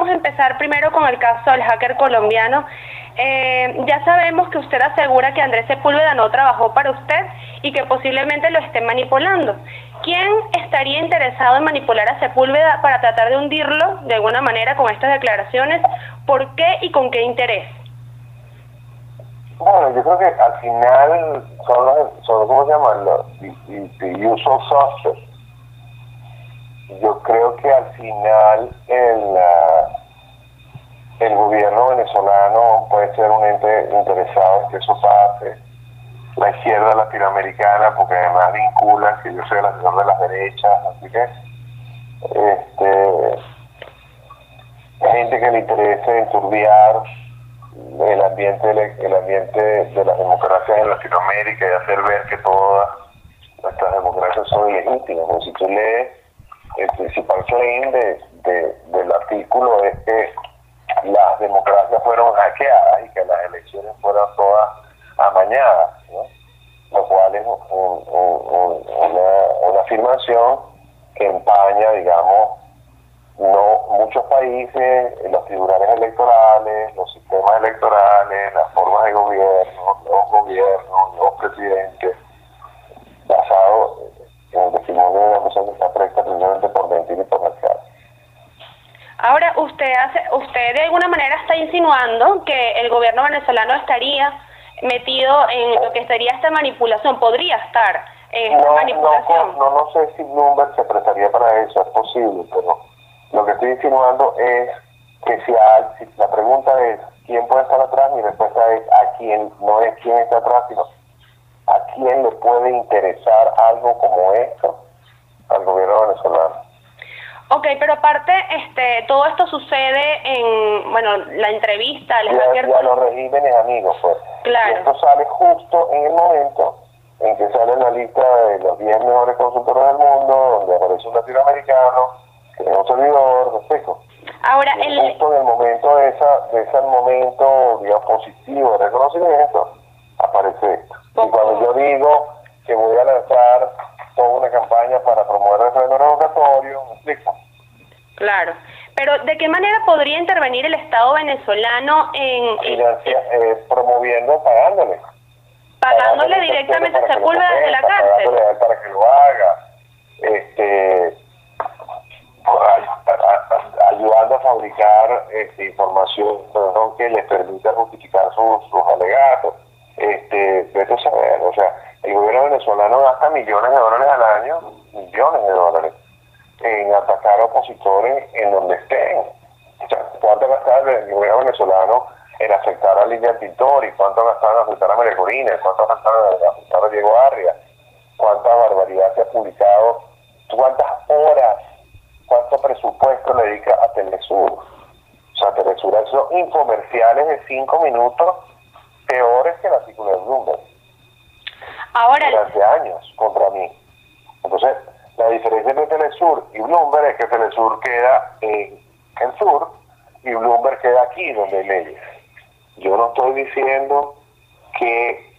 vamos a empezar primero con el caso del hacker colombiano. Eh, ya sabemos que usted asegura que Andrés Sepúlveda no trabajó para usted y que posiblemente lo esté manipulando. ¿Quién estaría interesado en manipular a Sepúlveda para tratar de hundirlo de alguna manera con estas declaraciones? ¿Por qué y con qué interés? Bueno, yo creo que al final son los, ¿cómo se llaman? Los usual suspects. Yo creo que al final el, el gobierno ser un ente interesado en que eso pase. La izquierda latinoamericana, porque además vincula que yo soy el asesor de las derechas, así que este, gente que le interese enturbiar el ambiente el ambiente de las democracias en Latinoamérica y hacer ver que todas nuestras democracias son legítimas. Porque si tú lees el principal claim de, del artículo es que las democracias fueron hackeadas y que las elecciones fueron todas amañadas, lo cual es una, una afirmación que empaña, digamos, no muchos países, los tribunales electorales, los sistemas electorales, las formas de gobierno, los gobiernos, los presidentes, basados en el testimonio de una persona que está precisamente por mentir y por mercado. Ahora, usted hace, usted de alguna manera está insinuando que el gobierno venezolano estaría metido en lo que sería esta manipulación, podría estar en esta manipulación. No, no, no sé si Bloomberg se prestaría para eso, es posible, pero lo que estoy insinuando es que si, la pregunta es quién puede estar atrás, mi respuesta es a quién, no es quién está atrás, sino a quién le puede interesar algo como esto al gobierno venezolano. Ok, pero aparte, este, todo esto sucede en, bueno, la entrevista, les ya, los regímenes amigos, pues. Claro. Y esto sale justo en el momento en que sale la lista de los 10 mejores consultores del mundo, donde aparece un latinoamericano, es un servidor, respeto. Ahora, el... Justo en el momento de, esa, de ese momento, digamos, positivo de reconocimiento, aparece esto. Y cuando yo digo que voy a lanzar toda una campaña para promover el referéndum revocatorio, ¿me explico? Claro. Pero, ¿de qué manera podría intervenir el Estado venezolano en...? eh, promoviendo, pagándole. Pagándole, directamente a Sepúlveda desde la cárcel. Para que lo haga. Este ayudando a fabricar este, información que les permita justificar sus, sus alegatos. Este, vete a saber, o sea, el gobierno venezolano gasta millones de dólares al año, millones de dólares, en atacar a opositores en donde estén. O sea, ¿cuánto gastado el gobierno venezolano en afectar a Lidia Pintori? ¿Cuánto gastado en afectar a María Corina? ¿Cuánto gastado en afectar a Diego Arria? ¿Cuánta barbaridad se ha publicado? ¿Cuántas horas cuánto presupuesto le dedica a Telesur. O sea, Telesur ha hecho infomerciales de cinco minutos peores que el artículo de Bloomberg. Ahora... Durante años contra mí. Entonces, la diferencia entre Telesur y Bloomberg es que Telesur queda en el sur y Bloomberg queda aquí donde hay leyes. Yo no estoy diciendo que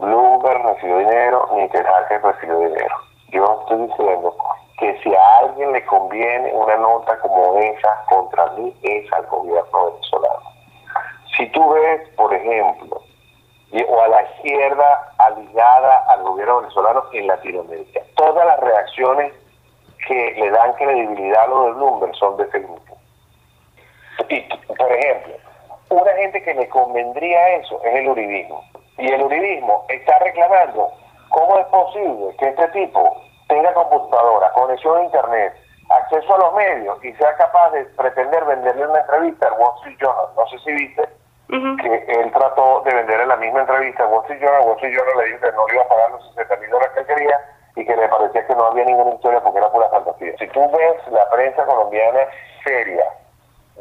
Bloomberg recibió dinero ni que recibió dinero. Yo estoy diciendo que si a alguien le conviene una nota como esa contra mí es al gobierno venezolano. Si tú ves, por ejemplo, o a la izquierda aligada al gobierno venezolano en Latinoamérica, todas las reacciones que le dan credibilidad a lo de Bloomberg son de ese grupo. Y, por ejemplo, una gente que le convendría eso es el uribismo. Y el uribismo está reclamando cómo es posible que este tipo tenga computadora, conexión a internet, acceso a los medios y sea capaz de pretender venderle una entrevista al Wall Street Journal. No sé si viste que él trató de venderle la misma entrevista al Wall Street Journal. Wall Street Journal le dijo que no le iba a pagar los 60 mil dólares que él quería y que le parecía que no había ninguna historia porque era pura fantasía. Si tú ves la prensa colombiana seria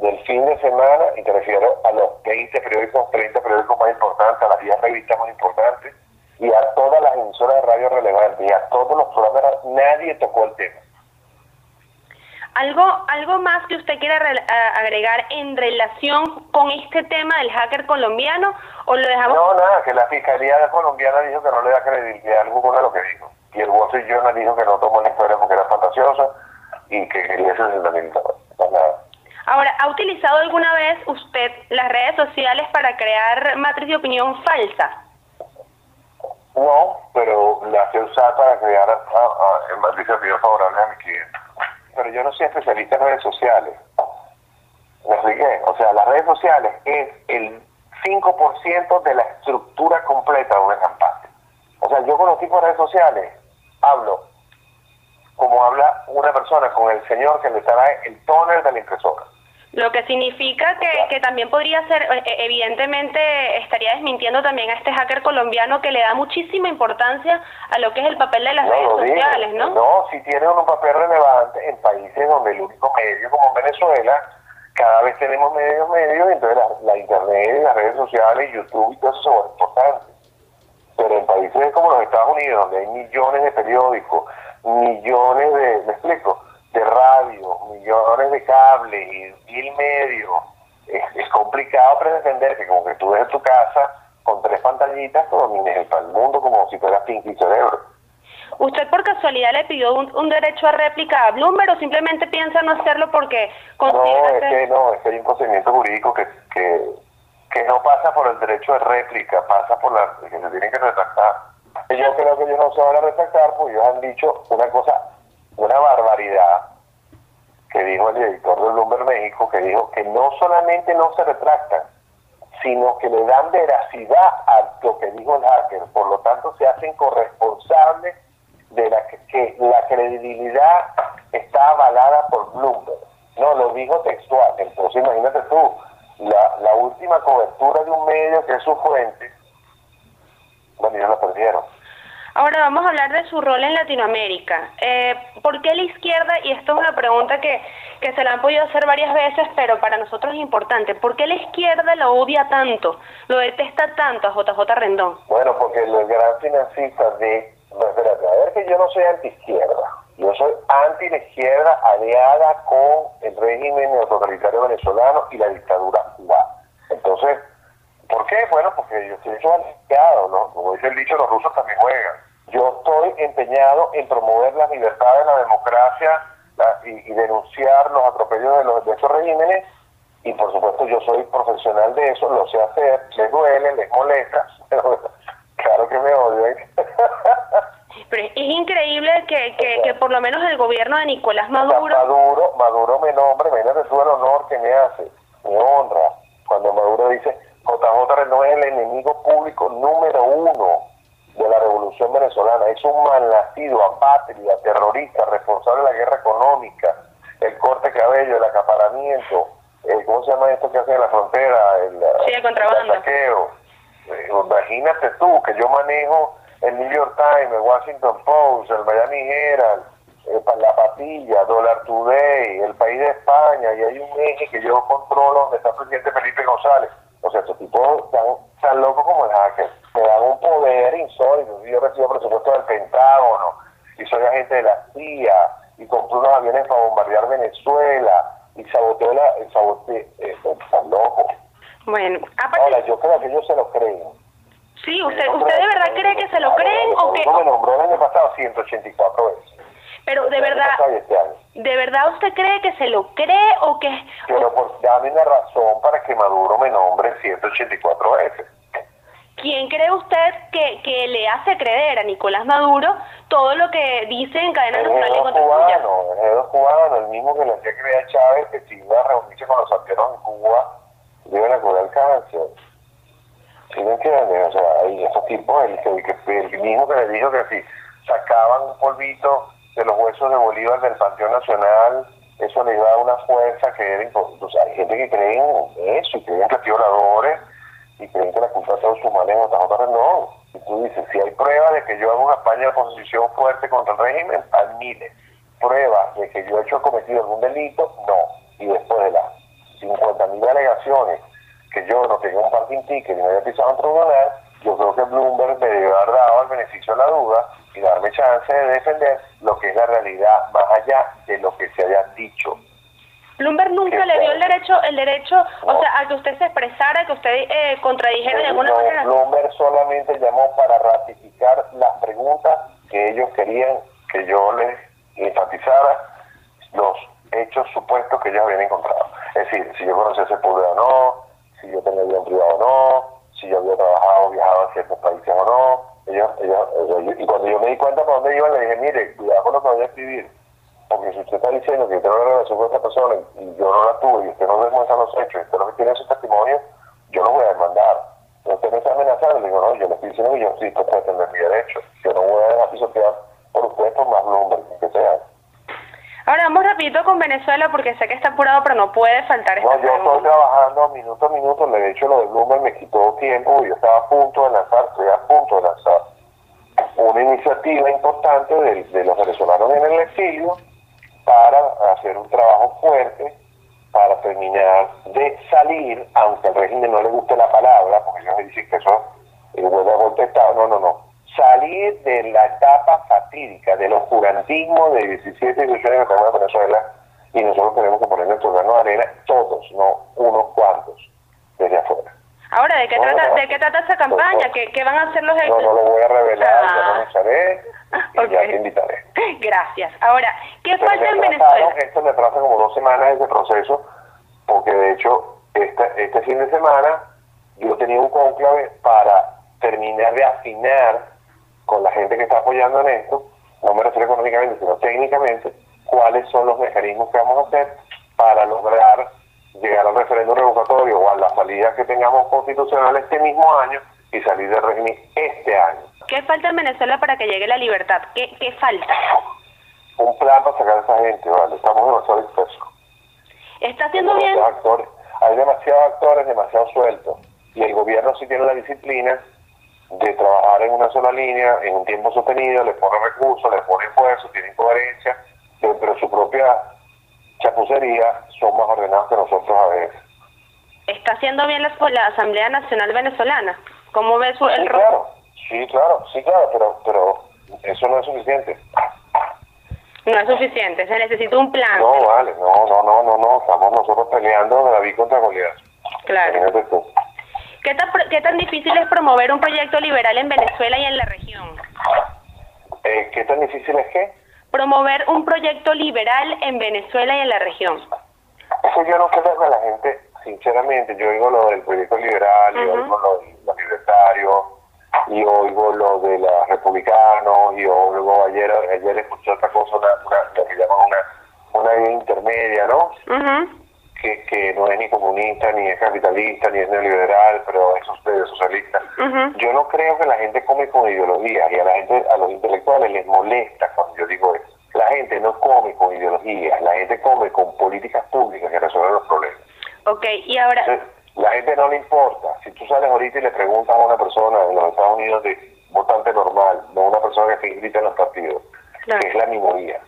del fin de semana, y te refiero a los 20 periódicos, 30 periódicos más importantes, a las 10 revistas más importantes, y a todas las emisoras de radio relevantes y a todos los programas, nadie tocó el tema. ¿Algo, ¿Algo más que usted quiera agregar en relación con este tema del hacker colombiano o lo dejamos? No, nada, que la Fiscalía colombiana dijo que no le da credibilidad alguna a lo que dijo. Y el Wall Street Journal dijo que no tomó la historia porque era fantasiosa y que quería ser No nada. Ahora, ¿ha utilizado alguna vez usted las redes sociales para crear matriz de opinión falsa? No, pero las he usado para crear ah, ah, matriz de opinión favorable a mi cliente. Pero yo no soy especialista en redes sociales. ¿Me expliqué? O sea, las redes sociales es el 5% de la estructura completa de una campaña. O sea, yo con los tipos de redes sociales hablo como habla una persona con el señor que le trae el toner de la impresora. Lo que significa que, que también podría ser, eh, eh, evidentemente estaría desmintiendo también a este hacker colombiano que le da muchísima importancia a lo que es el papel de las redes sociales, ¿no? No, si tiene un papel relevante en países donde el único medio, como Venezuela, cada vez tenemos medios medios, entonces la, internet, las redes sociales, YouTube y todo eso son importantes. Pero en países como los Estados Unidos, donde hay millones de periódicos, millones de, me explico, de radio, millones de cables y mil medios, es, complicado pretender que como que tú en tu casa con tres pantallitas domines el mundo como si fueras Pinky Cerebro. ¿Usted por casualidad le pidió un, derecho a réplica a Bloomberg o simplemente piensa no hacerlo porque No, es que no, es que hay un procedimiento jurídico que, que, que no pasa por el derecho de réplica, pasa por la que se tienen que retractar. Yo creo que ellos no se van a retractar porque ellos han dicho una cosa, una barbaridad que dijo el editor de Bloomberg México, que dijo que no solamente no se retractan, sino que le dan veracidad a lo que dijo el hacker, por lo tanto se hacen corresponsables de la que, la credibilidad está avalada por Bloomberg. No, lo dijo textual. Entonces imagínate tú, la, la última cobertura de un medio que es su fuente, bueno, ya la perdieron. Ahora vamos a hablar de su rol en Latinoamérica. Eh, ¿Por qué la izquierda, y esto es una pregunta que, que se la han podido hacer varias veces, pero para nosotros es importante, ¿por qué la izquierda lo odia tanto, lo detesta tanto a JJ Rendón? Bueno, porque el gran financista de espérate, a ver que yo no soy anti-izquierda. Yo soy anti la izquierda aliada con el régimen neototalitario venezolano y la dictadura cubana. Entonces, ¿por qué? Bueno, porque yo estoy aliado, ¿no? Como dice el dicho, los rusos también juegan. Yo estoy empeñado en promover las libertades, la democracia y, denunciar los atropellos de, los, de esos regímenes. Y por supuesto, yo soy profesional de eso, lo sé hacer, les duele, les molesta, pero claro que me odian. Pero es increíble que, que, que, por lo menos el gobierno de Nicolás Maduro... Maduro, Maduro me nombra, imagínate tú el honor que me hace, me honra, cuando Maduro dice, JJ no es el enemigo público número uno de la revolución venezolana, es un malnacido, apátrida, terrorista, responsable de la guerra económica, el corte de cabello, el acaparamiento, el, ¿cómo se llama esto que hace en la frontera? El, sí, el contrabando. saqueo. Eh, imagínate tú que yo manejo el New York Times, el Washington Post, el Miami Herald, la Patilla, Dollar Today, el País de España, y hay un eje que yo controlo donde está el presidente Felipe González. O sea, estos tipos están tan locos como el hacker. Me dan un poder insólito. Yo recibo presupuesto del Pentágono, y soy agente de la CIA, y compré unos aviones para bombardear Venezuela, y saboteo la... Sabote, eh, están locos. Bueno, Ahora, yo creo que ellos se lo creen Sí, ¿usted, ¿usted de verdad cree que se lo creen o que...? No me nombró el año pasado 184 veces. Pero de verdad, este ¿de verdad usted cree que se lo cree o que...? Pero por, dame una razón para que Maduro me nombre 184 veces. ¿Quién cree usted que, que le hace creer a Nicolás Maduro todo lo que dice en cadena nacional y contra cubano, El cubano, el mismo que le hacía creer a Chávez que si iba a reunirse con los arqueros en Cuba, le iban a curar el cáncer. ¿Sí me entiendes? O sea, hay esos tipos, el, el, mismo que le dijo que si sacaban un polvito de los huesos de Bolívar del Panteón Nacional, eso les da una fuerza que era importante. O sea, hay gente que cree en eso y creen que violadores y creen que la culpa sus males en otras no. Y tú dices, si hay pruebas de que yo hago una campaña de oposición fuerte contra el régimen, admite. Pruebas de que yo he hecho cometido algún delito, no. Y después de las 50.000 alegaciones que yo no tenga un parking ticket y no haya pisado un tribunal, yo creo que Bloomberg me debe haber dado el beneficio de la duda y darme chance de defender lo que es la realidad más allá de lo que se haya dicho. Bloomberg nunca le dio el derecho, el derecho, o sea, a que usted se expresara, que usted eh, contradijera de alguna manera. Bloomberg solamente llamó para ratificar las preguntas que ellos querían que yo les enfatizara, los hechos supuestos que ellos habían encontrado. Es decir, si yo conocía ese pueblo o no, si yo tenía vida privado o no, si yo había trabajado, viajado a ciertos países o no. Ellos, ellos, y cuando yo me di cuenta para dónde iban, le dije, mire, cuidado con lo que voy a escribir. Porque si usted está diciendo que tengo una relación con esta persona y yo no la tuve y usted no demuestra los hechos y usted que tiene su testimonio, yo lo voy a demandar. Usted me está amenazando. Le digo, no, yo le estoy diciendo que yo sí estoy defender mi derecho. Yo no voy a dejar pisotear por usted por más nombre que sea. Ahora vamos rapidito con Venezuela porque sé que está apurado, pero no puede faltar esta No, yo estoy trabajando minuto a minuto. De hecho, lo de Bloomberg me quitó tiempo y yo estaba a punto de lanzar, estoy a punto de lanzar una iniciativa importante de, de los venezolanos en el exilio para hacer un trabajo fuerte para terminar de salir, aunque al régimen no le guste la palabra, porque ellos dicen que eso es vuelve a golpe de Estado, no, no, no, salir de la etapa fatídica, del oscurantismo de 17 y 18 años en Venezuela, y nosotros tenemos que poner nuestro grano de arena, todos, no unos cuantos, desde afuera. Ahora, ¿de qué, trata, ¿de qué trata esa campaña? ¿Qué, ¿Qué, van a hacer los No, no lo voy a revelar, ah. ya no me sabé, y okay. ya te invitaré. Gracias. Ahora, ¿qué falta en Venezuela? Esto me trata como dos semanas ese proceso, porque de hecho, este, este fin de semana yo tenía un conclave para terminar de afinar con la gente que está apoyando en esto, no me refiero económicamente, sino técnicamente, cuáles son los mecanismos que vamos a hacer para lograr llegar al referéndum revocatorio o a la salida que tengamos constitucional este mismo año y salir del régimen este año. ¿Qué falta en Venezuela para que llegue la libertad? ¿Qué, qué falta? Un plan para sacar a esa gente, ¿vale? Estamos demasiado dispersos. ¿Está haciendo bien? Actores, hay demasiados actores, demasiado sueltos. Y el gobierno sí tiene la disciplina de trabajar en una sola línea, en un tiempo sostenido, le pone recursos, le pone esfuerzo, tiene coherencia, pero su propia chapucería son más ordenados que nosotros a veces. ¿Está haciendo bien la, la Asamblea Nacional Venezolana? ¿Cómo ves el sí, claro, sí, claro, sí, claro, pero, pero eso no es suficiente. No es suficiente, se necesita un plan. No, vale, no, no, no, no, no, estamos nosotros peleando David contra Goliat. Claro. ¿Qué tan, ¿Qué tan difícil es promover un proyecto liberal en Venezuela y en la región? Eh, ¿Qué tan difícil es qué? Promover un proyecto liberal en Venezuela y en la región. Eso yo no creo que la gente, sinceramente, yo oigo lo del proyecto liberal, y oigo lo de los libertarios, y oigo lo de los republicanos, y oigo ayer, ayer escuché otra cosa, una, una, lo que llaman una, una intermedia, ¿no? que, que no es ni comunista, ni es capitalista, ni es neoliberal, pero es socialista. Yo no creo que la gente come con ideología y a la gente, a los intelectuales les molesta cuando yo digo eso. La gente no come con ideologías, la gente come con políticas públicas que resuelven los problemas. Ok, y ahora... gente no le importa. Si tú sales ahorita y le preguntas a una persona en los Estados Unidos de votante normal, no una persona que se grita en los partidos, que es la minoría,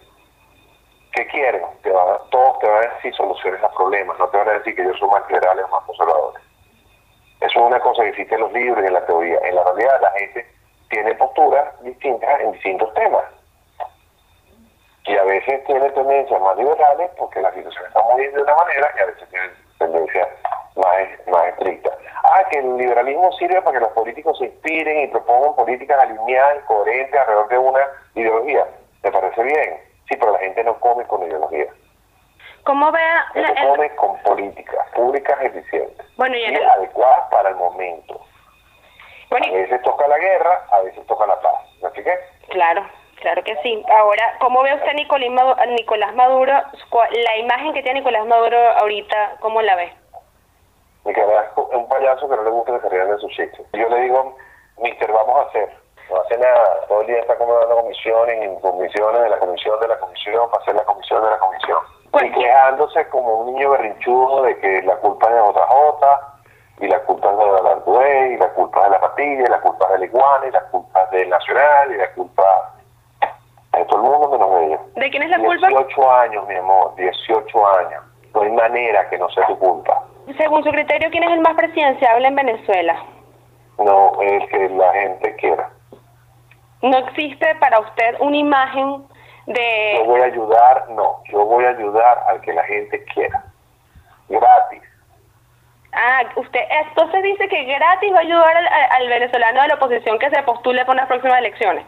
¿Qué quieren? Te todos te van a decir soluciones a problemas, no te van a decir que yo soy más liberal o más conservador. Eso es una cosa que existe en los libros y en la teoría. En la realidad la gente tiene posturas distintas en distintos temas. Y a veces tiene tendencias más liberales porque la situación está muy bien de una manera y a veces tiene tendencias más, más estrictas. Ah, que el liberalismo sirve para que los políticos se inspiren y propongan políticas alineadas y coherentes alrededor de una ideología. Me parece bien Sí, pero la gente no come con ideología. ¿Cómo ve? La, el... come con políticas públicas eficientes bueno, y, y adecuadas para el momento. Bueno, a veces toca la guerra, a veces toca la paz. ¿Me expliqué? Claro, claro que sí. Ahora, ¿cómo ve usted Nicolás Maduro? La imagen que tiene Nicolás Maduro ahorita, ¿cómo la ve? Nicolás payaso que no le gusta que se rían de sus chistes. Yo le digo, mister, vamos a hacer no hace nada, todo el día está acomodando comisiones y comisiones de la comisión de la comisión para hacer la comisión de la comisión. Pues y quejándose como un niño berrinchudo de que la culpa es de JJ, y la culpa es de la Arduey, y la culpa es de la patilla, y la culpa es del Iguana, y la culpa es del Nacional, y la culpa de todo el mundo menos de ellos. ¿De quién es la culpa? 18 años, mi amor, 18 años. No hay manera que no sea tu culpa. Según su criterio, ¿quién es el más presidenciable en Venezuela? No, el que la gente quiera no existe para usted una imagen de... Yo voy a ayudar, no, yo voy a ayudar al que la gente quiera, gratis. Ah, usted, entonces dice que gratis va a ayudar al, venezolano de la oposición que se postule para las próximas elecciones.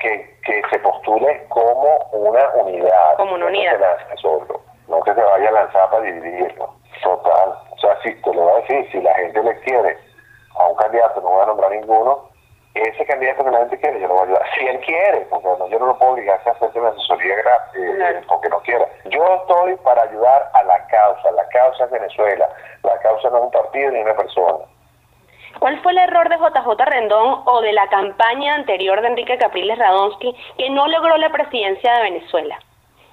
que, que se postule como una unidad. Como una unidad. No, solo, no que se vaya a lanzar para dividirlo. Total. O sea, si te lo voy a decir, si la gente le quiere a un candidato, no voy a nombrar ninguno, ese candidato que la gente quiere, yo lo voy a ayudar. Si él quiere, porque yo no lo puedo obligar a hacerse una asesoría gratis, eh, porque no quiera. Yo estoy para ayudar a la causa. La causa es Venezuela. La causa no es un partido ni una persona. ¿Cuál fue el error de JJ Rendón o de la campaña anterior de Enrique Capriles Radonsky que no logró la presidencia de Venezuela?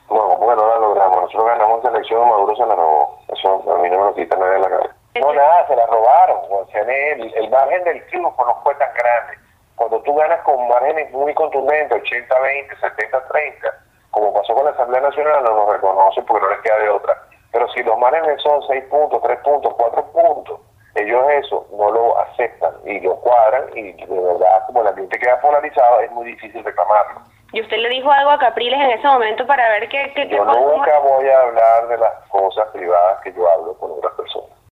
No, bueno, no la logramos. Nosotros ganamos la elección, Maduro se la robó. Eso a mí no me lo quita nadie de la cabeza. No, nada, se la robaron. O sea, el, el margen del triunfo no fue tan grande. Cuando tú ganas con márgenes muy contundentes, 80-20, 70-30, como pasó con la Asamblea Nacional, no nos reconoce porque no les queda de otra. Pero si los márgenes son 6 puntos, 3 puntos, 4 puntos, ellos eso no lo aceptan y lo cuadran y de verdad como el ambiente queda polarizado es muy difícil reclamarlo. ¿Y usted le dijo algo a Capriles en ese momento para ver qué... qué yo nunca voy a hablar de las cosas privadas que yo hablo con